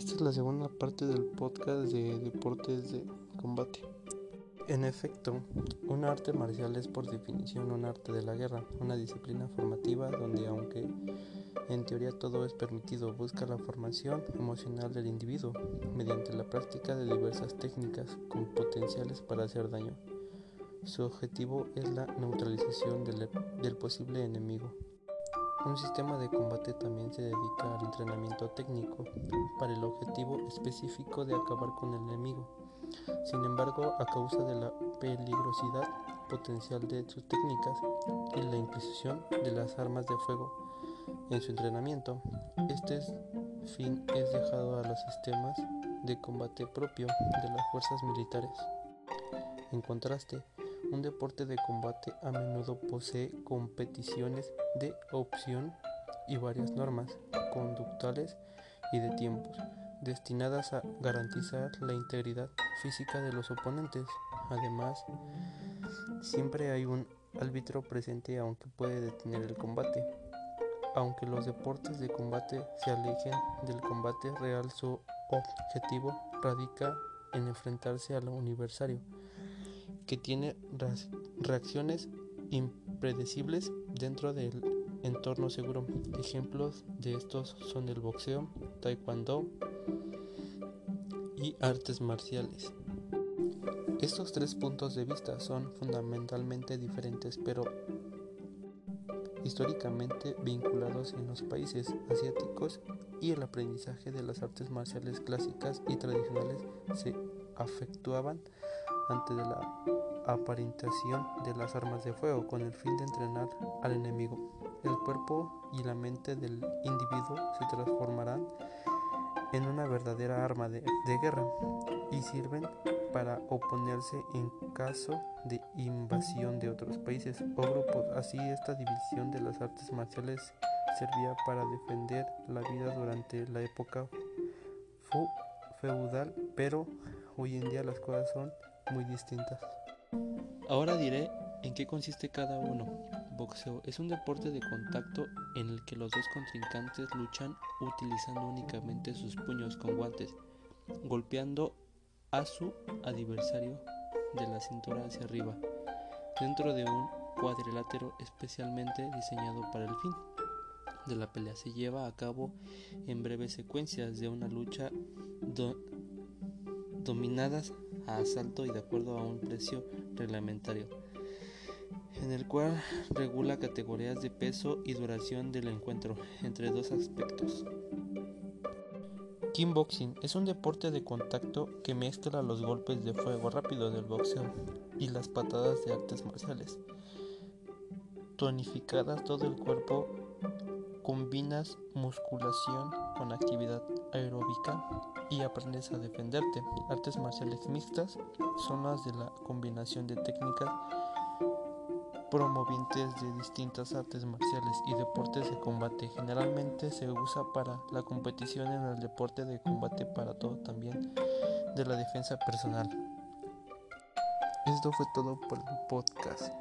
Esta es la segunda parte del podcast de deportes de combate. En efecto, un arte marcial es por definición un arte de la guerra, una disciplina formativa donde aunque en teoría todo es permitido, busca la formación emocional del individuo mediante la práctica de diversas técnicas con potenciales para hacer daño. Su objetivo es la neutralización del, del posible enemigo. Un sistema de combate también se dedica al entrenamiento técnico para el objetivo específico de acabar con el enemigo. Sin embargo, a causa de la peligrosidad potencial de sus técnicas y la inclusión de las armas de fuego en su entrenamiento, este fin es dejado a los sistemas de combate propio de las fuerzas militares. En contraste, un deporte de combate a menudo posee competiciones de opción y varias normas conductuales y de tiempos destinadas a garantizar la integridad física de los oponentes. Además, siempre hay un árbitro presente aunque puede detener el combate. Aunque los deportes de combate se alejen del combate real, su objetivo radica en enfrentarse al universario que tiene reacciones impredecibles dentro del entorno seguro. Ejemplos de estos son el boxeo, taekwondo y artes marciales. Estos tres puntos de vista son fundamentalmente diferentes, pero históricamente vinculados en los países asiáticos y el aprendizaje de las artes marciales clásicas y tradicionales se afectuaban ante la aparentación de las armas de fuego con el fin de entrenar al enemigo. El cuerpo y la mente del individuo se transformarán en una verdadera arma de, de, guerra y sirven para oponerse en caso de invasión de otros países o grupos. Así esta división de las artes marciales servía para defender la vida durante la época feudal, pero hoy en día las cosas son muy distintas. Ahora diré en qué consiste cada uno. Boxeo es un deporte de contacto en el que los dos contrincantes luchan utilizando únicamente sus puños con guantes, golpeando a su adversario de la cintura hacia arriba, dentro de un cuadrilátero especialmente diseñado para el fin de la pelea. Se lleva a cabo en breves secuencias de una lucha dominadas a asalto y de acuerdo a un precio reglamentario, en el cual regula categorías de peso y duración del encuentro, entre dos aspectos. Kickboxing es un deporte de contacto que mezcla los golpes de fuego rápido del boxeo y las patadas de artes marciales. Tonificadas todo el cuerpo, combinas musculación con actividad y aprendes a defenderte. Artes marciales mixtas son las de la combinación de técnicas promovientes de distintas artes marciales y deportes de combate. Generalmente se usa para la competición en el deporte de combate para todo también de la defensa personal. Esto fue todo por el podcast.